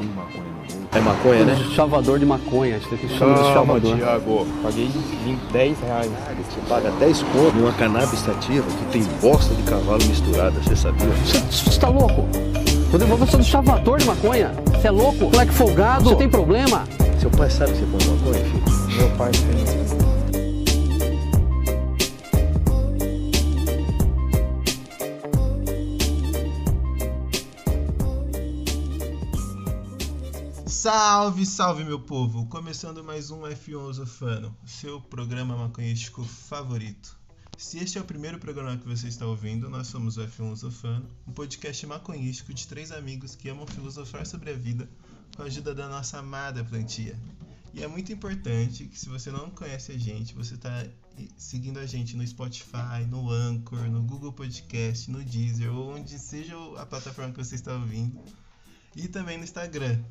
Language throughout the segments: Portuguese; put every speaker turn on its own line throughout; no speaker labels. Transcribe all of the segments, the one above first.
fuma maconha no mundo. É maconha, né?
Chavador de maconha, a gente tem que chamar de chavador.
Thiago. Paguei 20, 10 reais. Você paga 10 conto numa cannabis sativa que tem bosta de cavalo misturada, você sabia?
Você tá louco? Rodrigo, você é um chavador de maconha? Você é louco? Moleque folgado? Você tem problema?
Seu pai sabe que você fuma maconha, filho?
Meu pai fez.
Salve, salve meu povo! Começando mais um F1 Osofano, seu programa maconhístico favorito. Se este é o primeiro programa que você está ouvindo, nós somos o F1 Osofano, um podcast maconhístico de três amigos que amam filosofar sobre a vida com a ajuda da nossa amada plantia. E é muito importante que se você não conhece a gente, você está seguindo a gente no Spotify, no Anchor, no Google Podcast, no Deezer, ou onde seja a plataforma que você está ouvindo. E também no Instagram,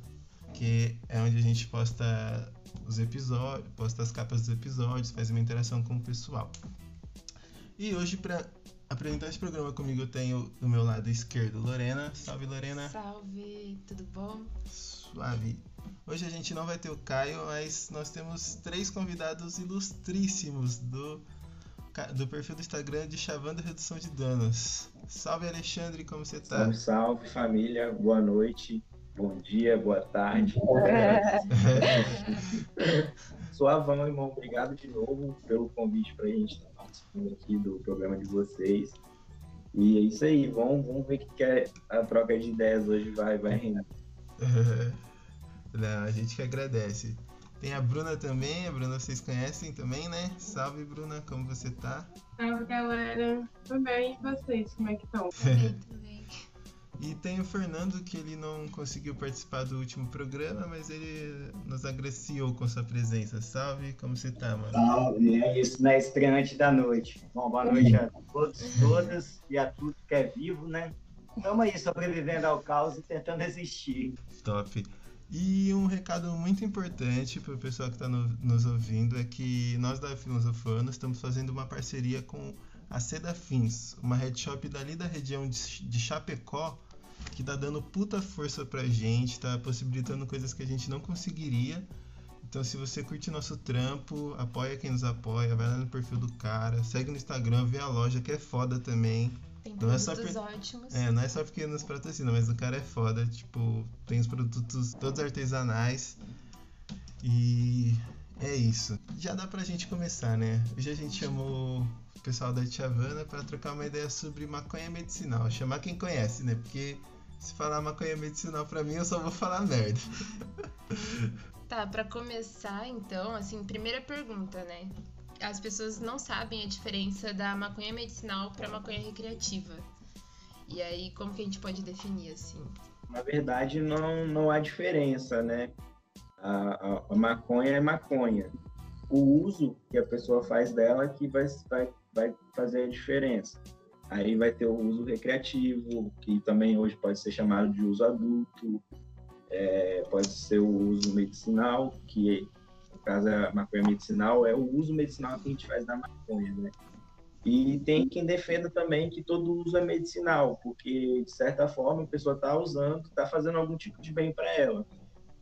que é onde a gente posta os episódios, posta as capas dos episódios, faz uma interação com o pessoal. E hoje, para apresentar esse programa comigo, eu tenho do meu lado esquerdo Lorena. Salve, Lorena.
Salve, tudo bom?
Suave. Hoje a gente não vai ter o Caio, mas nós temos três convidados ilustríssimos do, do perfil do Instagram de Chavando Redução de Danos. Salve, Alexandre, como você tá?
Salve, salve, família. Boa noite. Bom dia, boa tarde. Suavão, irmão. Obrigado de novo pelo convite para a gente estar participando aqui do programa de vocês. E é isso aí. Vamos, vamos ver o que é a troca de ideias hoje vai, vai render.
Não, a gente que agradece. Tem a Bruna também, a Bruna vocês conhecem também, né? Salve, Bruna, como você tá?
Salve, galera. Tudo bem? E vocês, como é que estão?
Também.
E tem o Fernando, que ele não conseguiu participar do último programa, mas ele nos agraciou com sua presença. Salve, como você tá, mano?
Salve, é isso, né? Estreante da noite. Bom, boa noite a todos, todas e a tudo que é vivo, né? Estamos aí sobrevivendo ao caos e tentando existir.
Top. E um recado muito importante para o pessoal que está no, nos ouvindo é que nós da Filosofano estamos fazendo uma parceria com a Seda Fins, uma headshop dali da região de, de Chapecó, que tá dando puta força pra gente, tá possibilitando coisas que a gente não conseguiria. Então, se você curte nosso trampo, apoia quem nos apoia, vai lá no perfil do cara, segue no Instagram, vê a loja que é foda também.
Tem
Não é só
produtos
por-
ótimos.
É, não é só porque nos patrocina, mas o cara é foda. Tipo, tem os produtos todos artesanais. E é isso. Já dá pra gente começar, né? Hoje a gente chamou o pessoal da Tiavana pra trocar uma ideia sobre maconha medicinal. Chamar quem conhece, né? Porque se falar maconha medicinal pra mim, eu só vou falar merda.
Tá, pra começar, então, assim, primeira pergunta, né? As pessoas não sabem a diferença da maconha medicinal pra maconha recreativa. E aí, como que a gente pode definir, assim?
Na verdade, não, não há diferença, né? A, a- a maconha é maconha. O uso que a pessoa faz dela que vai, vai, vai fazer a diferença. Aí vai ter o uso recreativo, que também hoje pode ser chamado de uso adulto, é, pode ser o uso medicinal, que no caso a maconha medicinal é o uso medicinal que a gente faz da maconha, né? E tem quem defenda também que todo uso é medicinal, porque de certa forma a pessoa está usando, está fazendo algum tipo de bem para ela.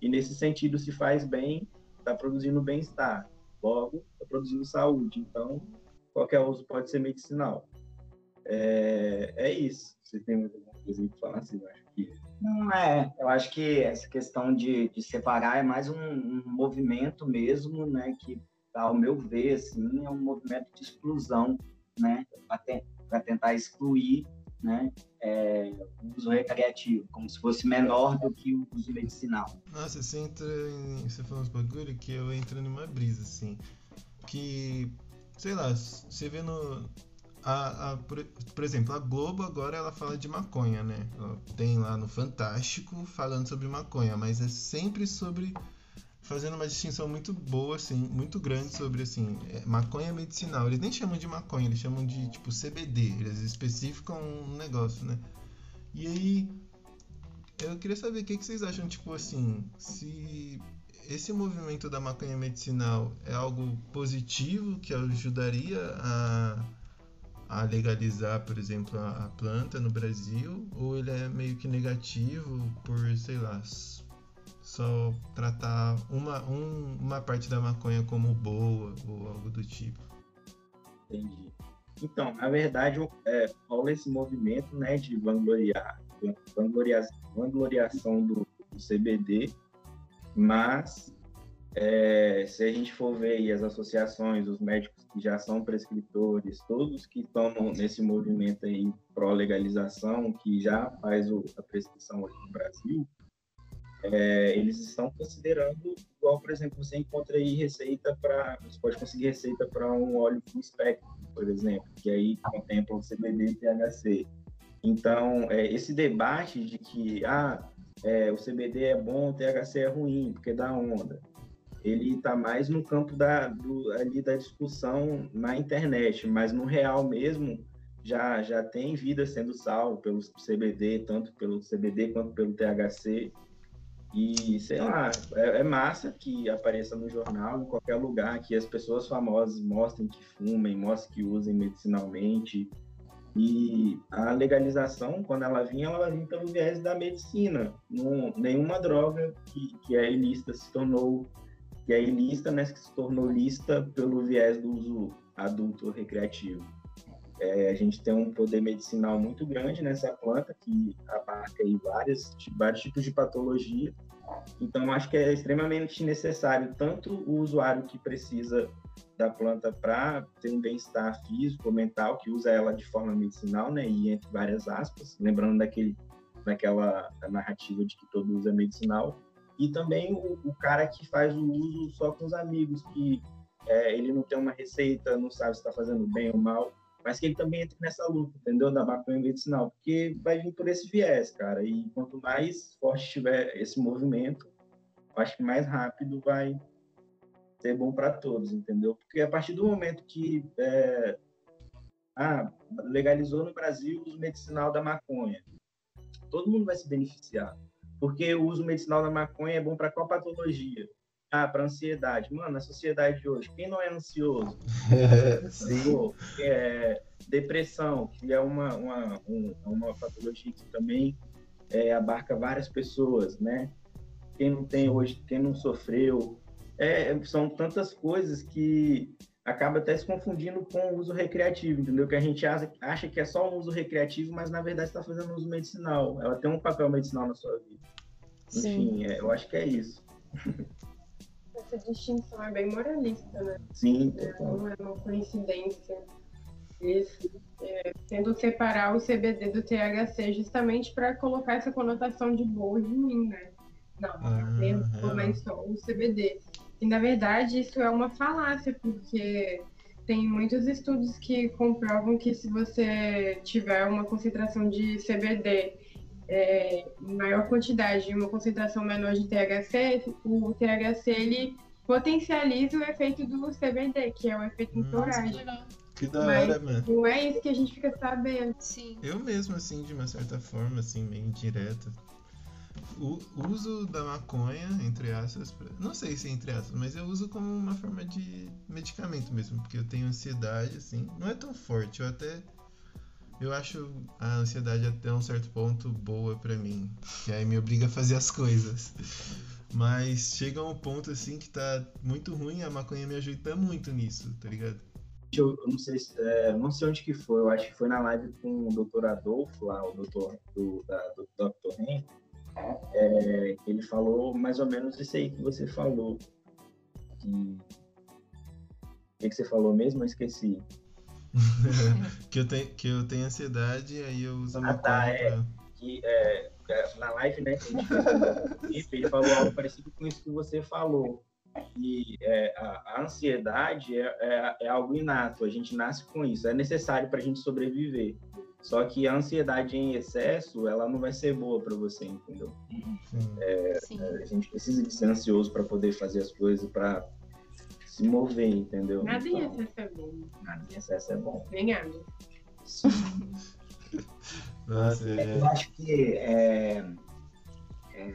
E nesse sentido, se faz bem, está produzindo bem-estar. Logo, está produzindo saúde. Então, qualquer uso pode ser medicinal. É, é isso. Você tem alguma coisa para falar? Assim, eu acho que
Não é, eu acho que essa questão de, de separar é mais um, um movimento mesmo, né? Que, ao meu ver, assim, é um movimento de exclusão, né? Para tentar excluir, né? é, o uso recreativo, como se fosse menor do que o uso medicinal.
Nossa, você entra em. Você falou uns bagulho que eu entro numa brisa, assim. Que. Sei lá, você vê no. A, a- por, por exemplo, a Globo agora ela fala de maconha, né? Tem lá no Fantástico falando sobre maconha, mas é sempre sobre. Fazendo uma distinção muito boa, assim, muito grande sobre, assim, é, maconha medicinal. Eles nem chamam de maconha, eles chamam de, tipo, CBD. Eles especificam um negócio, né? E aí, eu queria saber o que, que vocês acham, tipo assim, se esse movimento da maconha medicinal é algo positivo que ajudaria a, a legalizar, por exemplo, a, planta no Brasil, ou ele é meio que negativo por, sei lá, só tratar uma, um, uma parte da maconha como boa ou algo do tipo.
Entendi. Então, na verdade, é, rola esse movimento né, de vangloriar, vangloriar, vangloriação do, do CBD, mas é, se a gente for ver aí as associações, os médicos que já são prescritores, todos que no, nesse movimento aí pró-legalização, que já faz o, a prescrição aqui no Brasil, é, eles estão considerando, igual, por exemplo, você encontra aí receita para, você pode conseguir receita para um óleo full spectrum, por exemplo, que aí contempla o CBD e THC. Então, é, esse debate de que ah, é, o CBD é bom, o THC é ruim, porque dá onda ele está mais no campo da, do, ali da discussão na internet, mas no real mesmo já, já tem vida sendo salvo pelo CBD, tanto pelo CBD quanto pelo THC. E, sei lá, é, é, massa que apareça no jornal, em qualquer lugar, que as pessoas famosas mostrem que fumem, mostrem que usem medicinalmente. E a legalização, quando ela vinha, ela vinha pelo viés da medicina. Não, nenhuma droga que, que é ilícita se tornou e aí lista, né, que se tornou lista pelo viés do uso adulto recreativo. É, a gente tem um poder medicinal muito grande nessa planta que abarca aí vários, vários tipos de patologia. Então, acho que é extremamente necessário tanto o usuário que precisa da planta para ter um bem-estar físico, mental, que usa ela de forma medicinal, né, e entre várias aspas, lembrando daquele, daquela narrativa de que todo uso é medicinal, e também o, o cara que faz o uso só com os amigos, que é, ele não tem uma receita, não sabe se está fazendo bem ou mal, mas que ele também entra nessa luta, entendeu? Da maconha medicinal, porque vai vir por esse viés, cara. E quanto mais forte tiver esse movimento, acho que mais rápido vai ser bom para todos, entendeu? Porque a partir do momento que é, ah, legalizou no Brasil o uso medicinal da maconha, todo mundo vai se beneficiar. Porque o uso medicinal da maconha é bom para qual patologia? Ah, para ansiedade. Mano, na sociedade de hoje, quem não é ansioso?
Sim.
É, depressão, que é uma, uma, uma patologia que também é, abarca várias pessoas, né? Quem não tem hoje, quem não sofreu. É, são tantas coisas que acaba até se confundindo com o uso recreativo, entendeu? Que a gente acha, que é só um uso recreativo, mas na verdade está fazendo uso medicinal. Ela tem um papel medicinal na sua vida. Sim. Enfim, é, eu acho que é isso.
Essa distinção é bem moralista, né?
Sim.
É, não é uma coincidência. Isso. É, tendo separar o CBD do THC justamente para colocar essa conotação de boa de mim, né? Não, ah, é. mas só o CBD. E na verdade isso é uma falácia, porque tem muitos estudos que comprovam que se você tiver uma concentração de CBD é, em maior quantidade e uma concentração menor de THC, o THC ele potencializa o efeito do CBD, que é o efeito entoragem.
Que da hora, mano.
Não é isso que a gente fica sabendo.
Sim.
Eu mesmo, assim, de uma certa forma, assim, meio indireta, o uso da maconha, entre aspas, pra... não sei se é entre aspas, mas eu uso como uma forma de medicamento mesmo, porque eu tenho ansiedade, assim, não é tão forte, eu até eu acho a ansiedade até um certo ponto boa para mim, que aí me obriga a fazer as coisas. Mas chega um ponto assim que tá muito ruim, a maconha me ajuda muito nisso, tá ligado?
Eu, não sei se, é, não sei onde que foi, eu acho que foi na live com o Dr. Adolfo lá, o doutor do, da, do Dr. Henry, é, ele falou mais ou menos isso aí que você falou. Que... O que, que você falou mesmo? Eu esqueci.
que, eu tenho, que eu tenho ansiedade e aí eu uso
ah, tá, é, que, é, é, Na live, né, que a gente ele falou algo parecido com isso que você falou. E é, a, a, ansiedade é, é, é, algo inato, a gente nasce com isso, é necessário para a gente sobreviver. Só que a ansiedade em excesso, ela não vai ser boa para você, entendeu? É, a gente precisa de ser ansioso para poder fazer as coisas, para se mover, entendeu?
Nada então, em excesso é bom.
Nada em excesso é bom.
Nem água.
Nossa, é. Eu acho que é, é,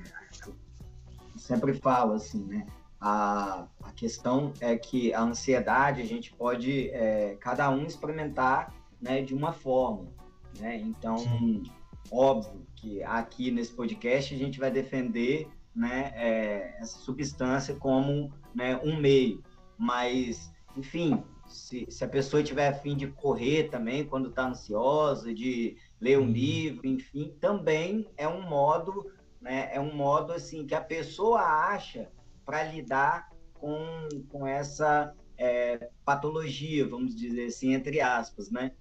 sempre falo assim, né? A, a questão é que a ansiedade a gente pode é, cada um experimentar né, de uma forma. Né? Então, Sim. óbvio que aqui nesse podcast a gente vai defender né, é, essa substância como né, um meio. Mas, enfim, se, se a pessoa tiver a fim de correr também quando está ansiosa, de ler um uhum. livro, enfim, também é um modo, né, é um modo assim que a pessoa acha para lidar com, com essa é, patologia, vamos dizer assim, entre aspas, né?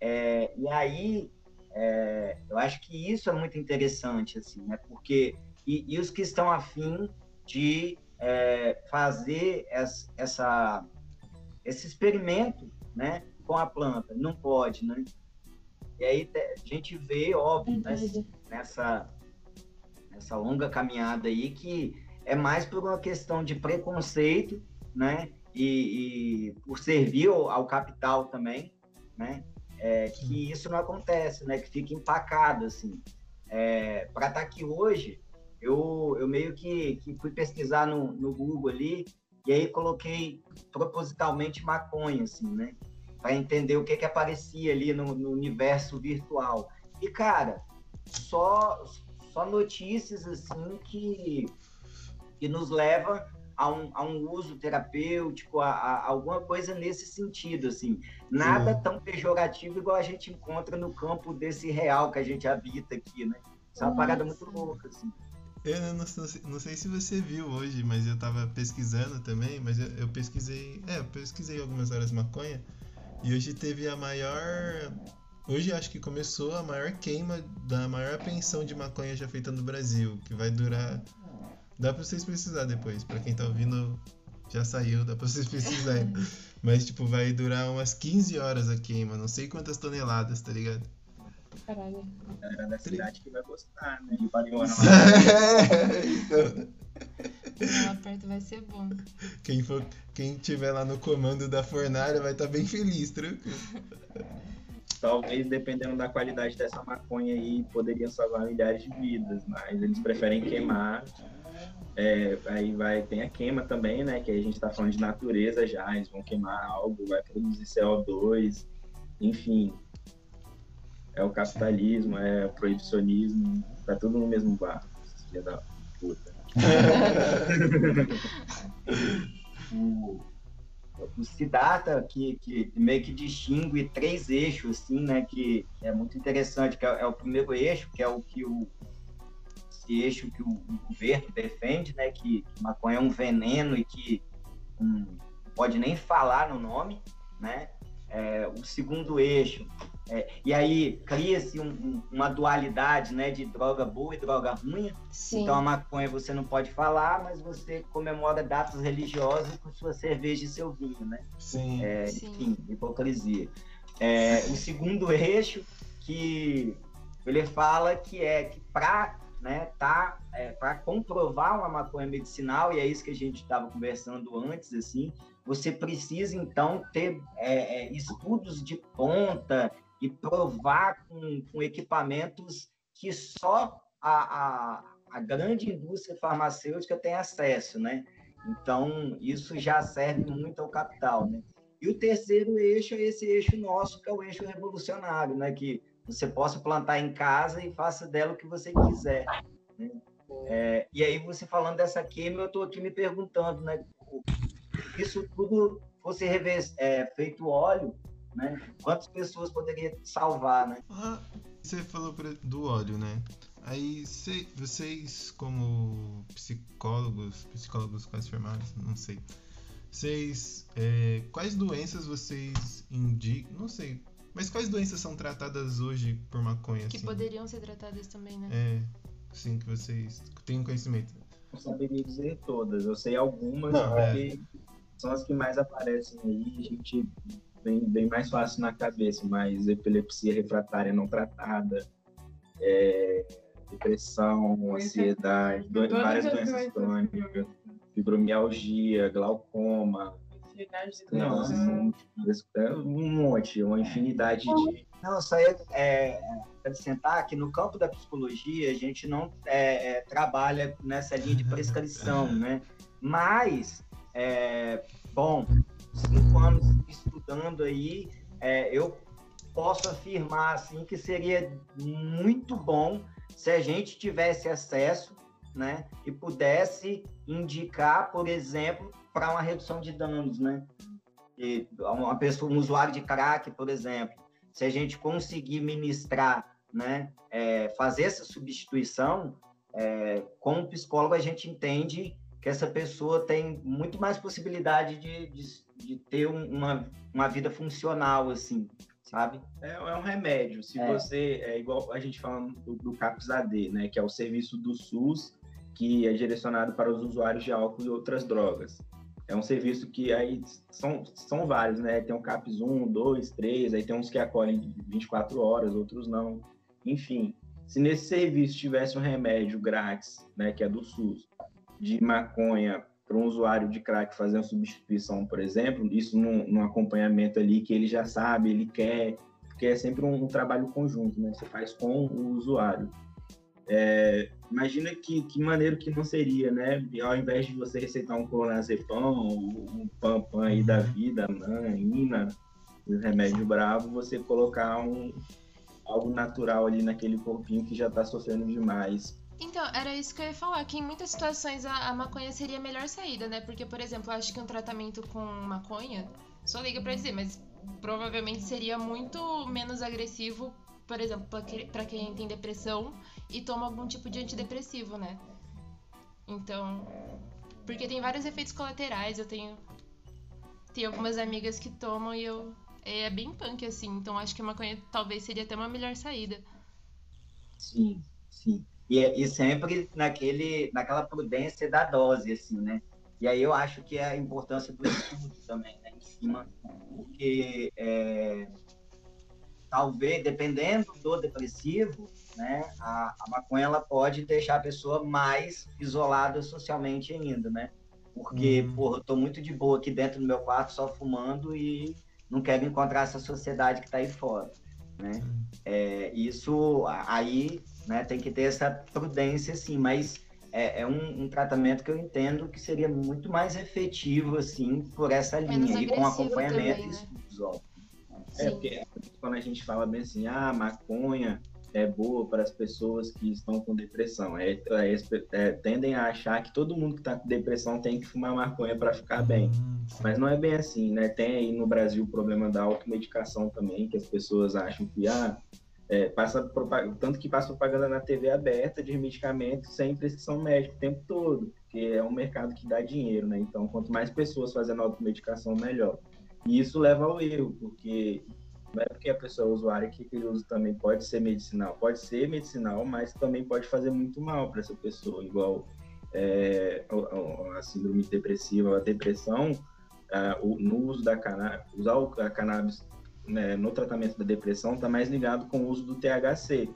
É, e aí, é, eu acho que isso é muito interessante, assim, né? Porque, e, e os que estão afim de é, fazer essa, essa, esse experimento, né? Com a planta, não pode, né? E aí a gente vê, óbvio, né, nessa, nessa longa caminhada aí, que é mais por uma questão de preconceito, né? E, e por servir ao, ao capital também, né? É, que isso não acontece, né? Que fica empacado, assim. É, para estar tá aqui hoje, eu, eu meio que, que fui pesquisar no, no Google ali e aí coloquei propositalmente maconha, assim, né? Para entender o que que aparecia ali no, no universo virtual. E, cara, só, só notícias, assim, que, que nos leva a um, a um uso terapêutico, a, a, alguma coisa nesse sentido, assim. Nada tão pejorativo igual a gente encontra no campo desse real que a gente habita aqui, né? Isso é uma parada muito louca, assim.
Eu não, não, não, sei se você viu hoje, mas eu tava pesquisando também, mas eu, eu pesquisei. É, eu pesquisei algumas horas maconha. E hoje teve a maior. Hoje acho que começou a maior queima da maior apreensão de maconha já feita no Brasil, que vai durar Dá pra vocês pesquisar depois. Pra quem tá ouvindo, já saiu, dá pra vocês pesquisarem. Mas, tipo, vai durar umas 15 horas a queima, não sei quantas toneladas, tá ligado?
Caralho. A galera da cidade que vai gostar, né? De
lá perto vai ser bom.
Quem, for, quem tiver lá no comando da fornalha vai estar tá bem feliz, tranquilo.
Talvez, dependendo da qualidade dessa maconha aí, poderia salvar milhares de vidas, mas eles preferem queimar é, aí vai, tem a queima também, né? Que a gente está falando de natureza já, eles vão queimar algo, vai produzir CO2, enfim. É o capitalismo, é o proibicionismo, tá tudo no mesmo barco, filha da puta.
o, o Siddhartha, que, que meio que distingue três eixos, assim, né? Que, que é muito interessante, que é, é o primeiro eixo, que é o que o esse eixo que o, o governo defende, né, que, que, maconha é um veneno e que um, não pode nem falar no nome, né? É, o segundo eixo, é, e aí cria-se um, um, uma dualidade, né, de droga boa e droga ruim. Sim. Então a maconha você não pode falar, mas você comemora datas religiosas com sua cerveja e seu vinho, né?
Sim.
É, enfim, hipocrisia. É, o segundo eixo que ele fala que é que para né, tá é, para comprovar uma maconha medicinal, e é isso que a gente estava conversando antes, assim, você precisa então ter é, é, estudos de ponta e provar com, com equipamentos que só a, a, a, grande indústria farmacêutica tem acesso, né? Então, isso já serve muito ao capital, né? E o terceiro eixo é esse eixo nosso, que é o eixo revolucionário, né? Que você possa plantar em casa e faça dela o que você quiser. Né? É, e aí você falando dessa queima, eu estou aqui me perguntando, né? Isso tudo fosse rever, é, feito óleo, né? Quantas pessoas poderia salvar, né?
Ah, você falou do óleo, né? Aí cê, vocês, como psicólogos, psicólogos quase formados, não sei, vocês, é, quais doenças vocês indicam, não sei, mas quais doenças são tratadas hoje por maconha?
Que
assim?
poderiam ser tratadas também, né?
É, sim, que vocês têm conhecimento.
Não saberia dizer todas, eu sei algumas Não, porque é. são as que mais aparecem aí, a gente vem bem mais fácil na cabeça, mas epilepsia refratária não tratada, é, depressão, ansiedade, do, várias doenças crônicas, fibromialgia, glaucoma, infinidade de Não, é um monte, uma infinidade de.
Não, só é, é acrescentar que no campo da psicologia a gente não é, é, trabalha nessa linha de prescrição, né? Mas, é, bom, cinco anos estudando aí, é, eu posso afirmar assim que seria muito bom se a gente tivesse acesso né, e pudesse indicar, por exemplo, para uma redução de danos, né? E uma pessoa, um usuário de crack, por exemplo, se a gente conseguir ministrar, né, é, fazer essa substituição, é, como psicólogo a gente entende que essa pessoa tem muito mais possibilidade de, de, de ter uma, uma vida funcional, assim, sabe?
É, é um remédio. Se é. você, é igual a gente falando do, do CAPS AD, né, que é o serviço do SUS que é direcionado para os usuários de álcool e outras drogas. É um serviço que aí são, são vários, né? Tem o CAPS 1, 2, 3, aí tem uns que acolhem 24 horas, outros não. Enfim, se nesse serviço tivesse um remédio grátis, né, que é do SUS, de maconha para um usuário de crack fazer uma substituição, por exemplo, isso num, num, acompanhamento ali que ele já sabe, ele quer, porque é sempre um, um trabalho conjunto, né? Você faz com o usuário. É, imagina que, que maneiro que não seria, né? Ao invés de você receitar um clonazepam, um pam-pam aí da uhum. vida, nanina, um remédio bravo, você colocar um, algo natural ali naquele corpinho que já está sofrendo demais.
Então, era isso que eu ia falar, que em muitas situações a, a, maconha seria a melhor saída, né? Porque, por exemplo, eu acho que um tratamento com maconha, só liga pra dizer, mas provavelmente seria muito menos agressivo, por exemplo, para quem tem depressão e toma algum tipo de antidepressivo, né? Então, porque tem vários efeitos colaterais, eu tenho tem algumas amigas que tomam e eu é bem punk assim, então acho que maconha talvez seria até uma melhor saída.
Sim, sim. E, e sempre naquele naquela prudência da dose assim, né? E aí eu acho que é a importância do estudo também, né, em cima, porque é, talvez, dependendo do depressivo, né, a, a maconha ela pode deixar a pessoa mais isolada socialmente ainda, né? Porque, uhum. porra, eu tô muito de boa aqui dentro do meu quarto só fumando e não quero encontrar essa sociedade que está aí fora, né? É, isso aí, né, tem que ter essa prudência, assim, mas é, é um, um, tratamento que eu entendo que seria muito mais efetivo, assim, por essa Menos linha e com acompanhamento também, né? estudos,
É, porque quando a gente fala bem assim, ah, maconha é boa para as pessoas que estão com depressão. É, é, é, tendem a achar que todo mundo que está com depressão tem que fumar maconha para ficar bem. Hum, Mas não é bem assim, né? Tem aí no Brasil o problema da automedicação também, que as pessoas acham que, ah, é, passa tanto que passa propaganda na TV aberta de medicamentos sem prescrição médica o tempo todo, porque é um mercado que dá dinheiro, né? Então, quanto mais pessoas fazendo automedicação, melhor. E isso leva ao erro, porque não é porque a pessoa é usuária que aquele uso também pode ser medicinal. Pode ser medicinal, mas também pode fazer muito mal para essa pessoa, igual é, a, síndrome depressiva, a depressão, no uso da cannabis, usar a cannabis né, no tratamento da depressão está mais ligado com o uso do THC.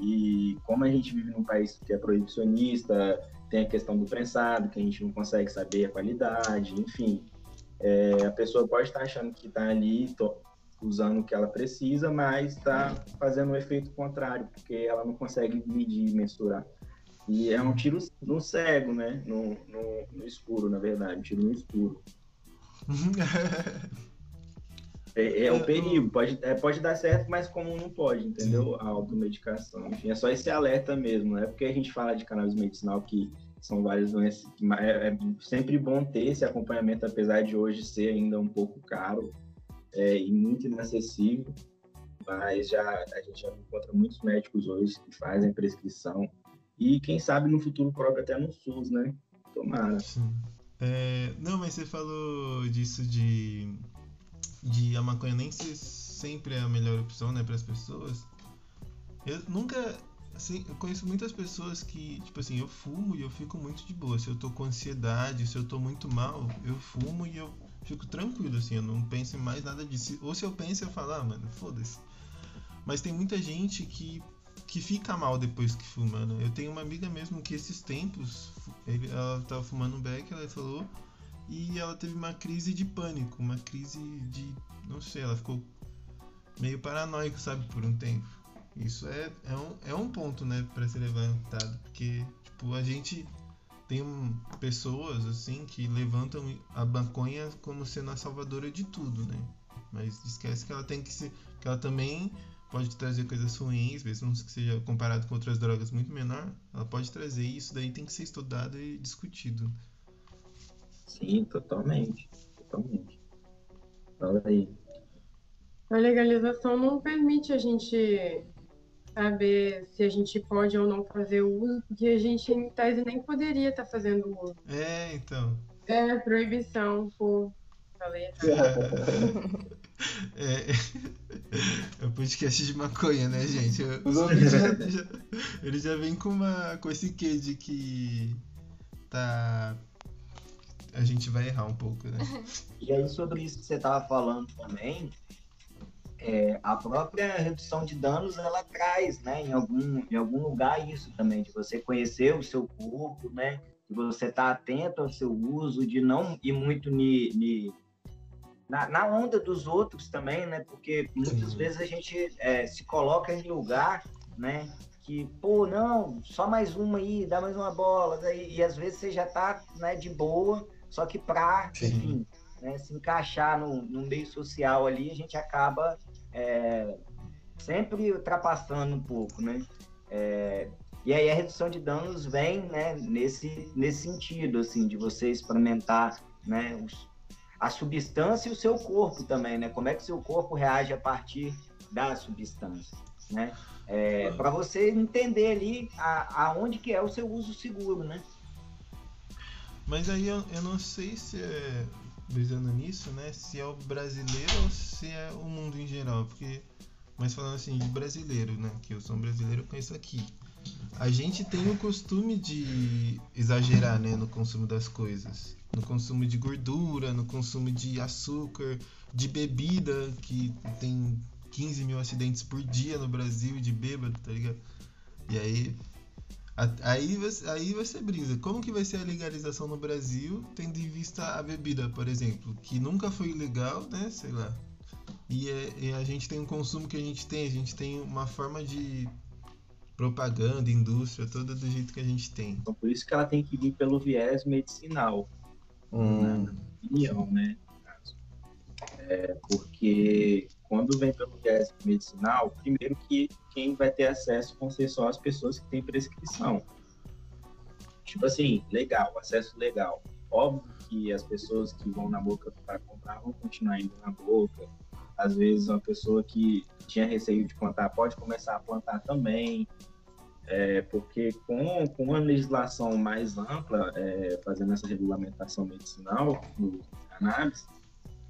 E como a gente vive num país que é proibicionista, tem a questão do prensado, que a gente não consegue saber a qualidade, enfim. É, a pessoa pode estar achando que está ali usando o que ela precisa, mas está fazendo um efeito contrário, porque ela não consegue medir, mensurar. E é um tiro no cego, né? No, no, no escuro, na verdade, um tiro no escuro. é, é o perigo, pode, é, pode dar certo, mas como não pode, entendeu? A automedicação. Enfim, é só esse alerta mesmo, não é porque a gente fala de cannabis medicinal que são várias doenças, é, é sempre bom ter esse acompanhamento, apesar de hoje ser ainda um pouco caro é, e muito inacessível, mas já a gente já encontra muitos médicos hoje que fazem prescrição e quem sabe no futuro próprio até no SUS, né? Tomara.
É, não, mas você falou disso de, de a maconha nem ser sempre a melhor opção, né, para as pessoas. Eu nunca, assim, eu conheço muitas pessoas que, tipo assim, eu fumo e eu fico muito de boa. Se eu tô com ansiedade, se eu tô muito mal, eu fumo e eu fico tranquilo, assim, eu não penso em mais nada disso. Ou se eu penso, eu falo, ah, mano, foda-se. Mas tem muita gente que, que fica mal depois que fuma, né? Eu tenho uma amiga mesmo que esses tempos, ele, ela tava fumando um beck, ela falou, e ela teve uma crise de pânico, uma crise de. não sei, ela ficou meio paranoico, sabe, por um tempo. Isso é, é, um, é um ponto, né, para ser levantado, porque, tipo, a gente tem pessoas assim que levantam a maconha como sendo a salvadora de tudo, né? Mas esquece que ela tem que ser, que ela também pode trazer coisas ruins, mesmo que seja comparado com outras drogas muito menor, ela pode trazer isso, daí tem que ser estudado e discutido.
Sim, totalmente. Totalmente. Fala aí.
A legalização não permite a gente saber se a gente pode ou não fazer o uso, porque a gente, em tese, nem poderia estar fazendo o uso.
É, então.
É, proibição, pô. Falei.
É, é o podcast de maconha, né, gente? Os já, já, ele já vem com, uma, com esse quê de que tá. A gente vai errar um pouco, né?
E aí, sobre isso que você tava falando também, é, a própria redução de danos ela traz, né, em algum, em algum lugar isso também, de você conhecer o seu corpo, né, de você estar tá atento ao seu uso, de não ir muito ni, ni na, na, onda dos outros também, né, porque muitas Sim. vezes a gente é, se coloca em lugar, né, que, pô, não, só mais uma aí, dá mais uma bola, daí, e às vezes você já tá, né, de boa, só que pra, Sim. enfim, né, se encaixar no, no meio social ali, a gente acaba é, sempre ultrapassando um pouco, né? É, e aí a redução de danos vem, né, nesse, nesse sentido, assim, de você experimentar, né, os, a substância e o seu corpo também, né? Como é que o seu corpo reage a partir da substância, né? É, para você entender ali a, aonde que é o seu uso seguro, né?
Mas aí eu, eu não sei se é brisando nisso, né? Se é o brasileiro ou se é o mundo em geral, porque mas falando assim de brasileiro, né? Que eu sou um brasileiro, eu conheço aqui. A gente tem o costume de exagerar, né, no consumo das coisas, no consumo de gordura, no consumo de açúcar, de bebida, que tem 15 mil acidentes por dia no Brasil de bêbado, tá ligado? E aí Aí você, aí você brisa. Como que vai ser a legalização no Brasil, tendo em vista a bebida, por exemplo, que nunca foi legal, né? Sei lá. E, é, e, a gente tem um consumo que a gente tem, a gente tem uma forma de propaganda, indústria, toda do jeito que a gente tem.
Então por isso que ela tem que vir pelo viés medicinal, hum. na minha opinião, né? É, porque quando vem pelo viés medicinal, primeiro que quem vai ter acesso vão ser só as pessoas que têm prescrição. Tipo assim, legal, acesso legal. Óbvio que as pessoas que vão na boca para comprar vão continuar indo na boca. Às vezes, uma pessoa que tinha receio de plantar pode começar a plantar também. É, porque com, com uma legislação mais ampla, é, fazendo essa regulamentação medicinal do cannabis,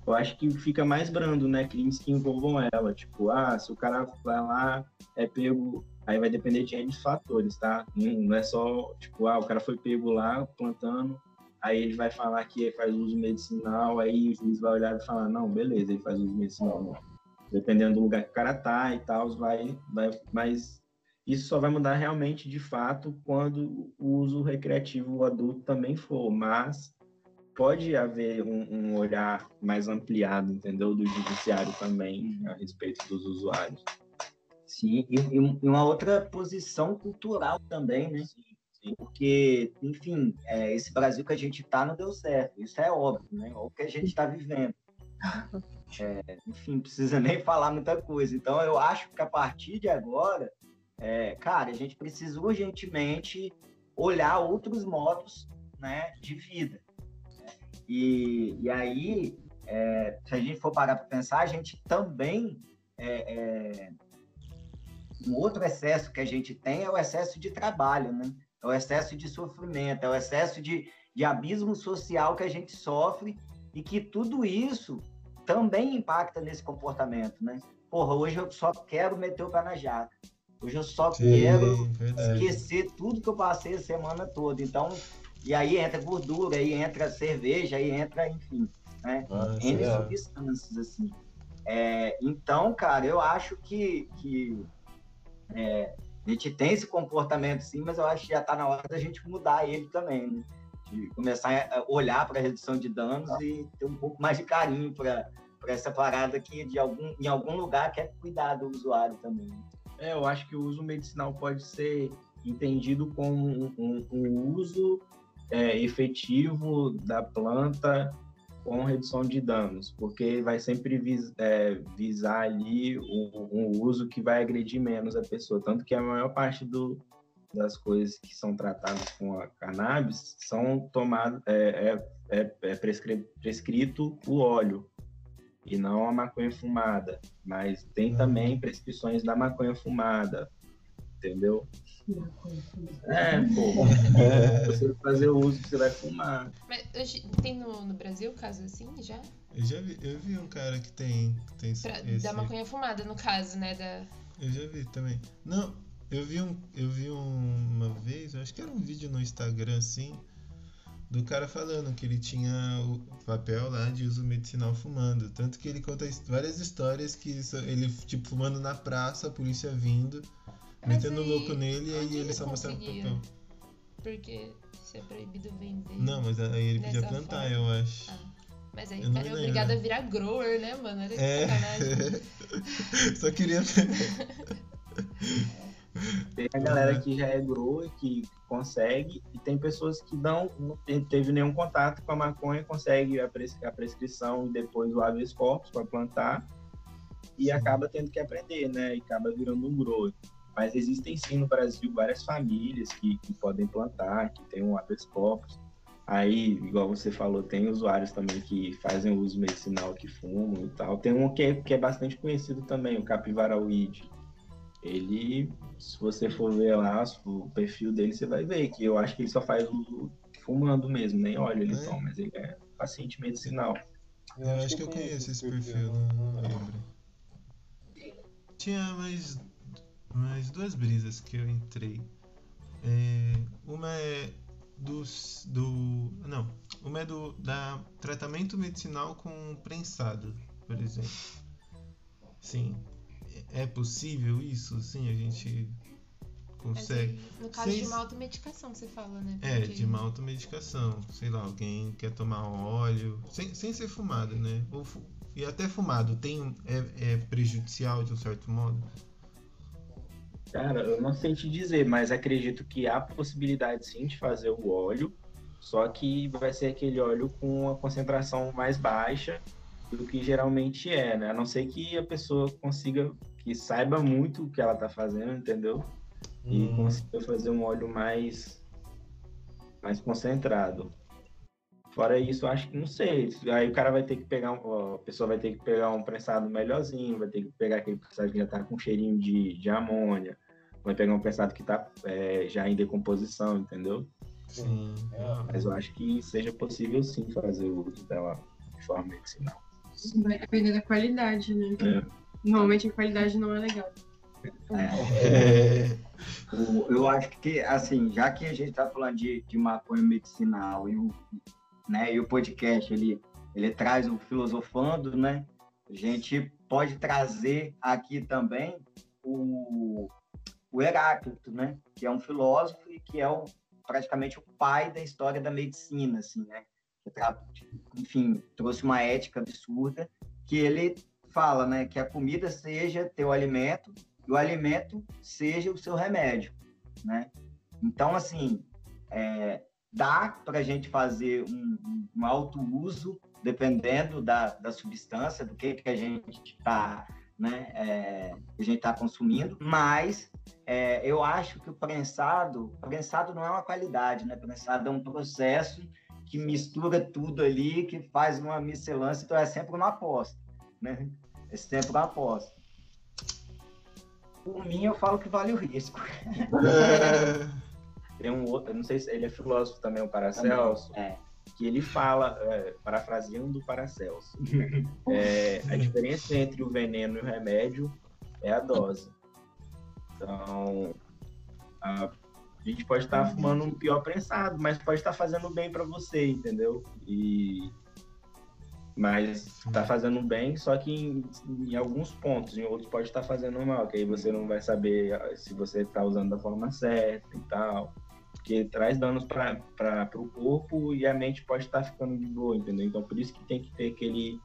eu acho que fica mais brando, né? Crimes que envolvam ela. Tipo, ah, se o cara vai lá, é pego. Aí vai depender de N fatores, tá? Não é só, tipo, ah, o cara foi pego lá plantando, aí ele vai falar que faz uso medicinal, aí o juiz vai olhar e falar, não, beleza, ele faz uso medicinal. Dependendo do lugar que o cara tá e tal, vai, vai, mas isso só vai mudar realmente de fato quando o uso recreativo adulto também for, mas pode haver um, um, olhar mais ampliado, entendeu, do judiciário também a respeito dos usuários.
Sim, e, e uma outra posição cultural também, né? Porque, enfim, é, esse Brasil que a gente está não deu certo, isso é óbvio, né? É o que a gente está vivendo. É, enfim, precisa nem falar muita coisa. Então, eu acho que a partir de agora, é, cara, a gente precisa urgentemente olhar outros modos né, de vida. E, e aí, é, se a gente for parar para pensar, a gente também. É, é, um outro excesso que a gente tem é o excesso de trabalho, né? É o excesso de sofrimento, é o excesso de, de abismo social que a gente sofre e que tudo isso também impacta nesse comportamento, né? Porra, hoje eu só quero meter o pé na jaca. Hoje eu só Sim, quero verdade. esquecer tudo que eu passei a semana toda. Então, e aí entra gordura, aí entra cerveja, aí entra, enfim, né? Ah, N é. substâncias, assim. É, então, cara, eu acho que, que é, a gente tem esse comportamento sim, mas eu acho que já está na hora da gente mudar ele também, né? De começar a olhar para a redução de danos e ter um pouco mais de carinho para essa parada que de algum, em algum lugar quer cuidar do usuário também.
É, eu acho que o uso medicinal pode ser entendido como um, um, um uso é, efetivo da planta com redução de danos, porque vai sempre vis, é, visar ali um, um, uso que vai agredir menos a pessoa. Tanto que a maior parte do, das coisas que são tratadas com a cannabis são tomadas, é, é, é, é prescrito o óleo e não a maconha fumada. Mas tem uhum. também prescrições da maconha fumada, entendeu? É, pô. É. Você fazer o uso que você vai fumar.
Mas hoje tem no, no Brasil caso assim já?
Eu já vi, eu vi um cara que tem. Que tem
pra, esse... Da maconha fumada, no caso, né? Da...
Eu já vi também. Não, eu vi, um, eu vi um, uma vez, acho que era um vídeo no Instagram assim, do cara falando que ele tinha o papel lá de uso medicinal fumando. Tanto que ele conta várias histórias que ele, tipo, fumando na praça, a polícia vindo metendo aí, louco nele e aí ele só mostrava o papel.
Porque isso é proibido vender.
Não, mas aí ele podia plantar, forma. eu acho. Ah.
Mas aí o cara é obrigado a virar grower, né, mano? Olha que é. sacanagem.
só queria.
tem a galera que já é grower, que consegue, e tem pessoas que não, não teve nenhum contato com a maconha, consegue a, pres, a prescrição e depois o habeas corpus para plantar, e acaba tendo que aprender, né? E acaba virando um grower. Mas existem sim no Brasil várias famílias que, que podem plantar, que tem um habeas corpus. Aí, igual você falou, tem usuários também que fazem uso medicinal, que fumam e tal. Tem um que é, que é bastante conhecido também, o capivara weed. Ele, se você for ver lá o perfil dele, você vai ver que eu acho que ele só faz uso fumando mesmo, nem óleo ele é. toma, mas ele é paciente medicinal.
Eu acho que eu conheço esse perfil, não, lembro. Tinha mais mais duas brisas que eu entrei. É, uma é dos, do. Não. Uma é do da tratamento medicinal com prensado, por exemplo. Sim. É possível isso? Sim, a gente consegue.
no caso Sem... de uma automedicação, você fala, né?
É, Porque... É, de uma automedicação. Sei lá, alguém quer tomar óleo. Sem, sem ser fumado, né? Ou, e até fumado tem, é, é prejudicial de um certo modo?
Cara, eu não sei te dizer, mas acredito que há possibilidade sim de fazer o óleo, só que vai ser aquele óleo com a concentração mais baixa do que geralmente é, né? A não ser que a pessoa consiga, que saiba muito o que ela tá fazendo, entendeu? E hum. consiga fazer um óleo mais, mais concentrado. Fora isso, acho que não sei. Aí o cara vai ter que pegar, a pessoa vai ter que pegar um prensado melhorzinho, vai ter que pegar aquele prensado que já tá com cheirinho de, de amônia, vai pegar um prensado que está é, já em decomposição, entendeu?
Sim.
Mas eu acho que seja possível sim fazer o uso dela de forma medicinal.
Vai depender da qualidade, né? É. Normalmente a qualidade não é legal.
É. É. eu acho que, assim, já que a gente está falando de, de maconha medicinal e o, né, e o podcast ele, ele traz o filosofando, né? A gente pode trazer aqui também o, o Heráclito, né? Que é um filósofo e que é o, praticamente o pai da história da medicina, assim, né? Enfim, trouxe uma ética absurda que ele fala, né? Que a comida seja teu alimento e o alimento seja o seu remédio, né? Então, assim, é, dá para a gente fazer um, um alto uso, dependendo da, da substância, do que, que a gente está né, é, a gente está consumindo, mas é, eu acho que o prensado, prensado não é uma qualidade, né? Prensado é um processo que mistura tudo ali, que faz uma miscelância, então é sempre uma aposta, né? É sempre uma aposta. Por mim, eu falo que vale o risco.
Tem um outro, não sei se ele é filósofo também, o Paracelso. É que ele fala, é, parafraseando Paracelso, é, a diferença entre o veneno e o remédio é a dose. Então, a, a gente pode estar tá fumando um pior prensado, mas pode estar tá fazendo bem para você, entendeu? E mas está fazendo bem, só que em, em, alguns pontos, em outros pode estar tá fazendo mal, que aí você não vai saber ah, se você está usando da forma certa e tal porque traz danos para o corpo e a mente pode estar ficando de boa, entendeu? Então, por isso que tem que ter aquele,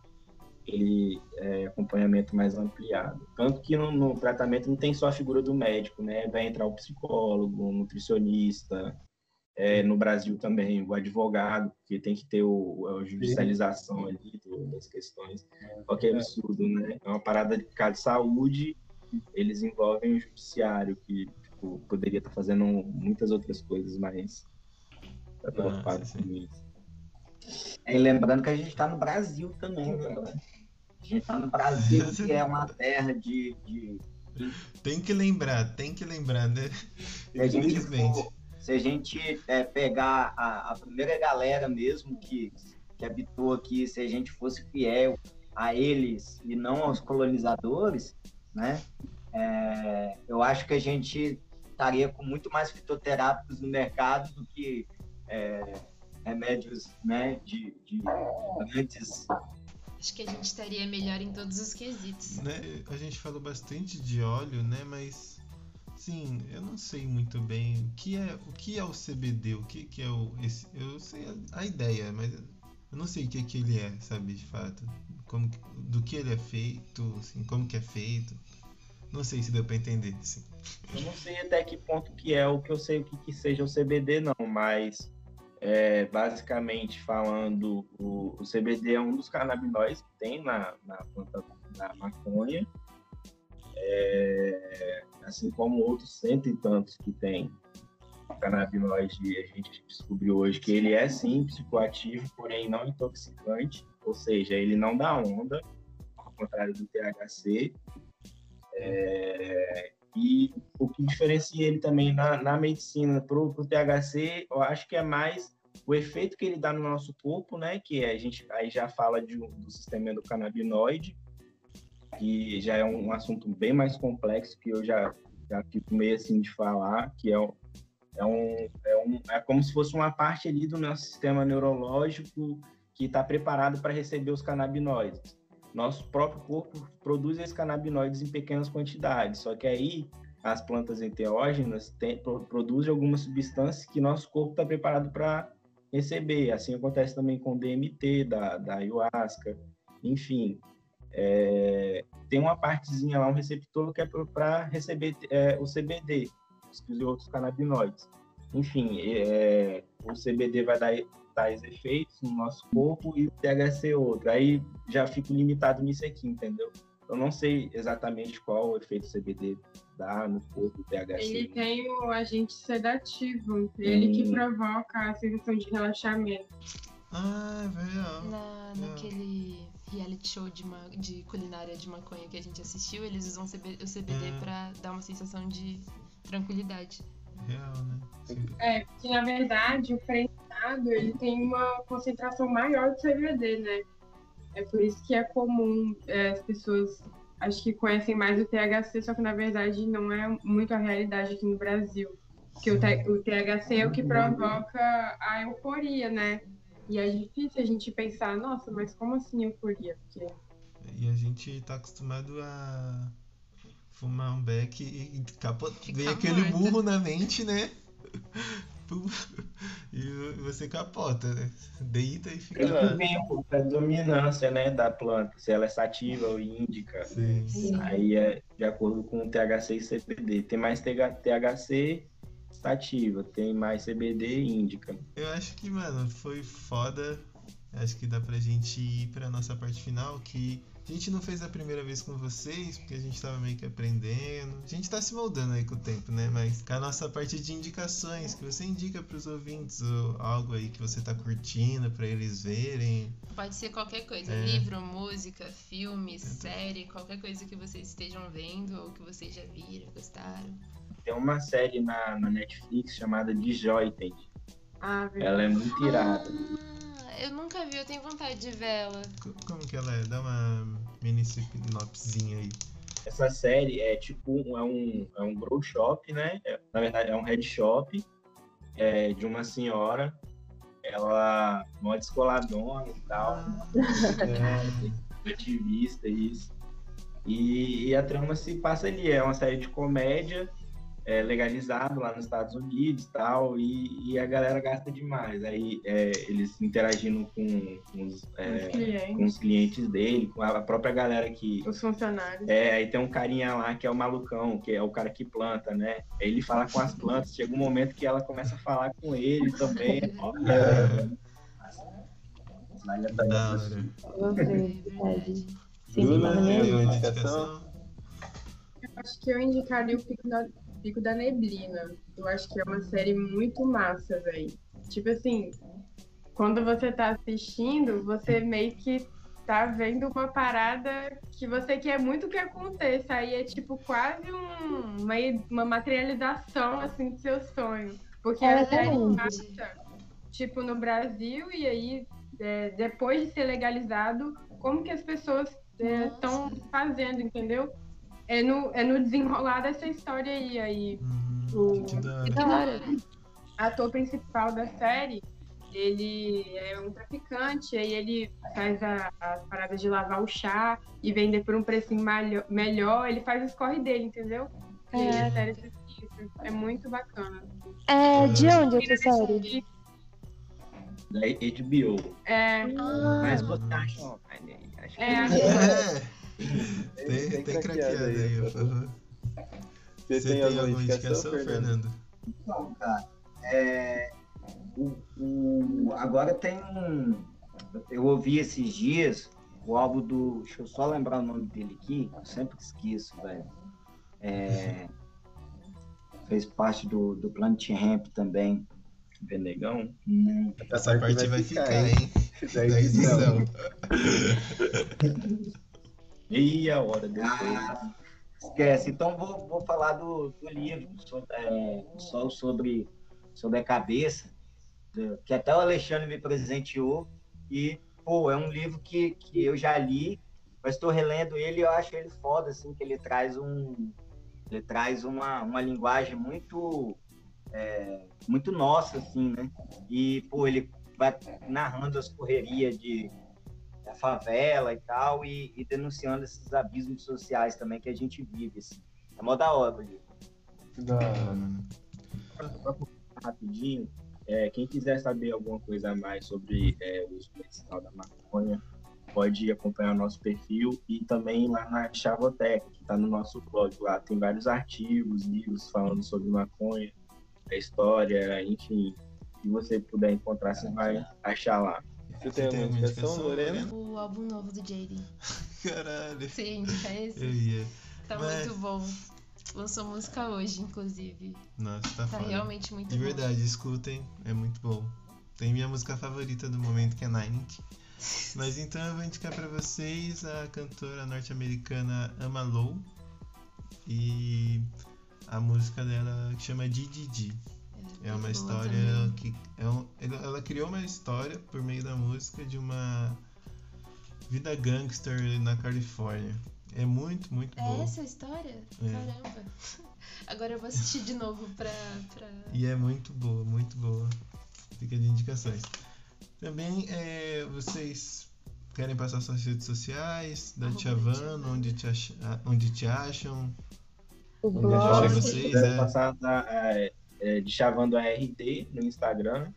aquele é, acompanhamento mais ampliado. Tanto que no, no, tratamento não tem só a figura do médico, né? Vai entrar o psicólogo, o nutricionista, é, no Brasil também, o advogado, que tem que ter o, a judicialização ali das questões. Olha que absurdo, né? É uma parada de de saúde, eles envolvem o judiciário, que tipo, poderia estar fazendo muitas outras coisas, mas tá preocupado ah, com isso.
E lembrando que a gente está no Brasil também, né? A gente está no Brasil, que é uma terra de, de...
Tem que lembrar, tem que lembrar, né?
Infelizmente se a gente é, pegar a, a, primeira galera mesmo que, que habitou aqui, se a gente fosse fiel a eles e não aos colonizadores, né? É, eu acho que a gente estaria com muito mais fitoterápicos no mercado do que é, remédios né, de, de antes.
Acho que a gente estaria melhor em todos os quesitos.
Né? A gente falou bastante de óleo, né? Mas Sim, eu não sei muito bem o que é o que é o CBD, o que, que é o esse, eu sei a, a, ideia, mas eu não sei o que que ele é, sabe, de fato, como do que ele é feito, assim, como que é feito. Não sei se deu para entender, assim.
Eu não sei até que ponto que é o que eu sei o que, que seja o CBD não, mas é, basicamente falando, o, o, CBD é um dos canabinoides que tem na, na planta da maconha. É, assim como outros cento e tantos que tem canabinoide, a gente descobriu hoje que ele é sim psicoativo, porém não intoxicante, ou seja, ele não dá onda, ao contrário do THC. É, e o que diferencia ele também na, na medicina para o THC, eu acho que é mais o efeito que ele dá no nosso corpo, né? Que a gente aí já fala de, do sistema endocannabinoide, que já é um assunto bem mais complexo que eu já, já fico meio assim de falar, que é, é, um, é, um, é como se fosse uma parte ali do nosso sistema neurológico que está preparado para receber os canabinoides. Nosso próprio corpo produz esses canabinoides em pequenas quantidades, só que aí as plantas enteógenas produzem algumas substâncias que nosso corpo está preparado para receber. Assim acontece também com DMT da, da ayahuasca, enfim. É, tem uma partezinha lá, um receptor que é para receber é, o CBD, os outros canabinoides. Enfim, é, o CBD vai dar tais efeitos no nosso corpo e o THC outro. Aí já fico limitado nisso aqui, entendeu? Eu não sei exatamente qual o efeito CBD dá no corpo do THC.
Ele tem o agente sedativo, ele hum. que provoca a sensação de relaxamento.
Ah, é verdade.
Na, naquele reality show de, ma de culinária de maconha que a gente assistiu, eles usam o CBD é. pra dar uma sensação de tranquilidade.
Real, né?
É, porque na verdade o ele tem uma concentração maior de CBD, né? É por isso que é comum é, as pessoas acho que conhecem mais o THC, só que na verdade não é muito a realidade aqui no Brasil. Porque o, o THC é o que provoca a euforia, né? E é difícil a gente pensar, nossa, mas como assim euforia? Porque...
E a gente tá acostumado a fumar um beck e capa... vem aquele burro na mente, né? e você capota, né? Deita e fica lá.
Vem a dominância né, da planta, se ela é sativa ou índica.
Sim. Sim.
Aí é de acordo com o THC e CBD. Tem mais THC sativa, tem mais CBD e índica.
Eu acho que, mano, foi foda. Acho que dá pra gente ir pra nossa parte final, que a gente não fez a primeira vez com vocês, porque a gente tava meio que aprendendo. A gente tá se moldando aí com o tempo, né? Mas com a nossa parte de indicações, que você indica pros ouvintes ou algo aí que você tá curtindo pra eles verem.
Pode ser qualquer coisa, é. livro, música, filme, é. série, qualquer coisa que vocês estejam vendo ou que vocês já viram, gostaram.
Tem uma série na, na Netflix chamada Disjointed.
Ah,
ela é muito irada.
Ah, eu nunca vi, eu tenho vontade de ver ela.
Como que ela é? Dá uma mini sinopsezinha aí.
Essa série é tipo é um, é um grow shop, né? É, na verdade, é um head shop é, de uma senhora. Ela uma descoladona e tal. Ah, é, ativista, isso. E, e, a trama se passa ali. É uma série de comédia é, legalizado lá nos Estados Unidos tal, e, e a galera gasta demais. Aí é, eles interagindo com, com, os, é, com, os, clientes dele, com a própria galera que.
Os funcionários.
É, aí tem um carinha lá que é o malucão, que é o cara que planta, né? Aí ele fala com as plantas, chega um momento que ela começa a falar com ele também. é,
da hora. Bruna, tem uma indicação?
Eu acho que eu indicaria o Pico da, Pico da Neblina. Eu acho que é uma série muito massa, velho. Tipo assim, quando você tá assistindo, você meio que tá vendo uma parada que você quer muito que aconteça. Aí é tipo quase um, uma, uma materialização assim do seu sonho. Porque é, a série massa, tipo, no Brasil, e aí, é, depois de ser legalizado, como que as pessoas estão é, fazendo, entendeu? É no, é no desenrolar dessa história aí. aí
uhum, o,
o ator principal da série, ele é um traficante, aí ele faz a, as paradas de lavar o chá e vender por um precinho malho, melhor, ele faz os corre dele, entendeu? É. a série é muito bacana.
É, de onde essa série?
Da HBO.
É.
Ah. Mas você acha,
é, é.
Tem, tem, tem craqueado aí. aí. Uhum. Você, Você tem, tem alguma indicação, Fernando?
Então, cara, é, o, o, agora tem um. Eu ouvi esses dias o álbum do. Deixa eu só lembrar o nome dele aqui, eu sempre esqueço, velho. É, fez parte do, do Planet Ramp também.
Benegão?
Essa, Essa parte vai, vai ficar, ficar, hein? Da edição.
Meia hora depois.
Ah, esquece. Então vou, vou falar do, do livro, é, só sobre, sobre a cabeça, que até o Alexandre me presenteou. E, pô, é um livro que, que eu já li, mas estou relendo ele e eu acho ele foda, assim, que ele traz um. Ele traz uma, uma linguagem muito. É, muito nossa, assim, né? E, pô, ele vai narrando as correrias de, da favela e tal, e, e, denunciando esses abismos sociais também que a gente vive. Assim. É mó da hora, ali.
Da Rapidinho, é, quem quiser saber alguma coisa a mais sobre é, o uso medicinal da maconha, pode acompanhar o nosso perfil e também lá na Chavoteca, que está no nosso blog. Lá tem vários artigos, livros falando sobre maconha, a história, enfim. Se você puder encontrar, você vai achar lá.
Você tem, alguma indicação, Lorena?
O álbum novo do JD.
Caralho.
Sim, é esse?
Eu ia.
Tá Mas... muito bom. Lançou música hoje, inclusive.
Nossa, tá,
tá
foda.
realmente muito
De
bom.
De verdade, escutem, é muito bom. Tem minha música favorita do momento, que é Nine. Mas então eu vou indicar pra vocês a cantora norte-americana Ama Low. E a música dela que chama Didi. É uma história que. É um, ela criou uma história por meio da música de uma vida gangster na Califórnia. É muito, muito
é
boa.
É essa a história? É. Caramba. Agora eu vou assistir de novo pra, pra.
E é muito boa, muito boa. Fica de indicações. Também é, vocês querem passar suas redes sociais da Tia Van, onde te, ach, onde te acham?
O blog.
Vocês, é. passar da, é, é, de Chavando ARD no Instagram,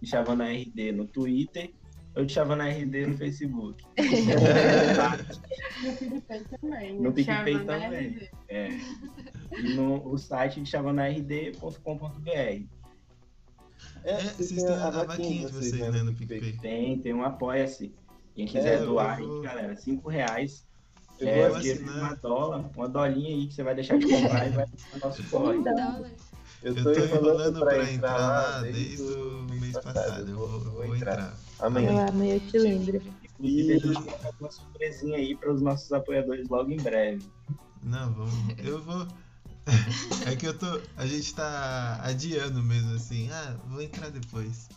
de Chavando ARD no Twitter ou de Chavando ARD no Facebook.
no PicPay também.
No PicPay também. É. E no o site de chavanard.com.br.
É, vocês têm a vaquinha de vocês, né, no PicPay.
Tem, tem um apoia-se. Quem quiser é, doar aí, galera, 5 reais. Eu é, vou assinar. uma dólar, uma dolinha aí que você vai deixar de comprar e vai no nosso corre.
Eu tô, eu tô enrolando pra, pra entrar lá desde o mês passado. passado. Eu vou, eu vou entrar. entrar.
Amanhã. Ah, amanhã eu te lembro.
Inclusive, a gente vai uma surpresinha aí para os nossos apoiadores logo em breve.
Não, vamos. Eu vou. é que eu tô. A gente tá adiando mesmo assim. Ah, vou entrar depois.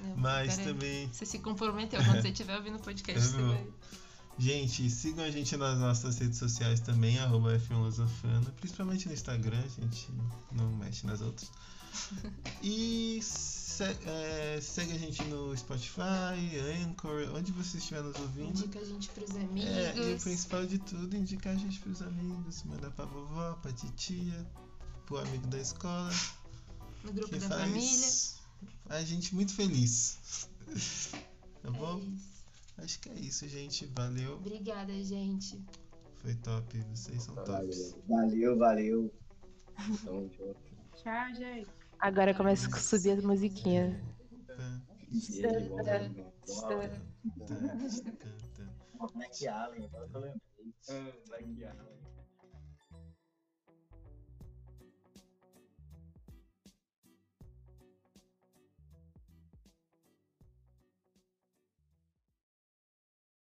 Não, Mas também.
Você se comprometeu quando você estiver ouvindo o podcast. Você vai...
Gente, sigam a gente nas nossas redes sociais também, arroba F1 principalmente no Instagram, a gente não mexe nas outras. e se, é, segue a gente no Spotify, Anchor, onde você estiver nos ouvindo.
Indica a gente pros amigos.
É, e o principal de tudo, indicar a gente pros amigos, mandar pra vovó, pra titia, grupo amigo da escola.
No grupo da
faz
família.
a gente muito feliz. Tá bom?
É.
Acho que é isso, gente. Valeu.
Obrigada, gente.
Foi top. Vocês são tops.
Valeu, valeu.
Tamo junto.
Tchau, gente.
Agora começa a subir as musiquinhas.
Black Allen, agora que eu lembrei.
Ah, Black Allen.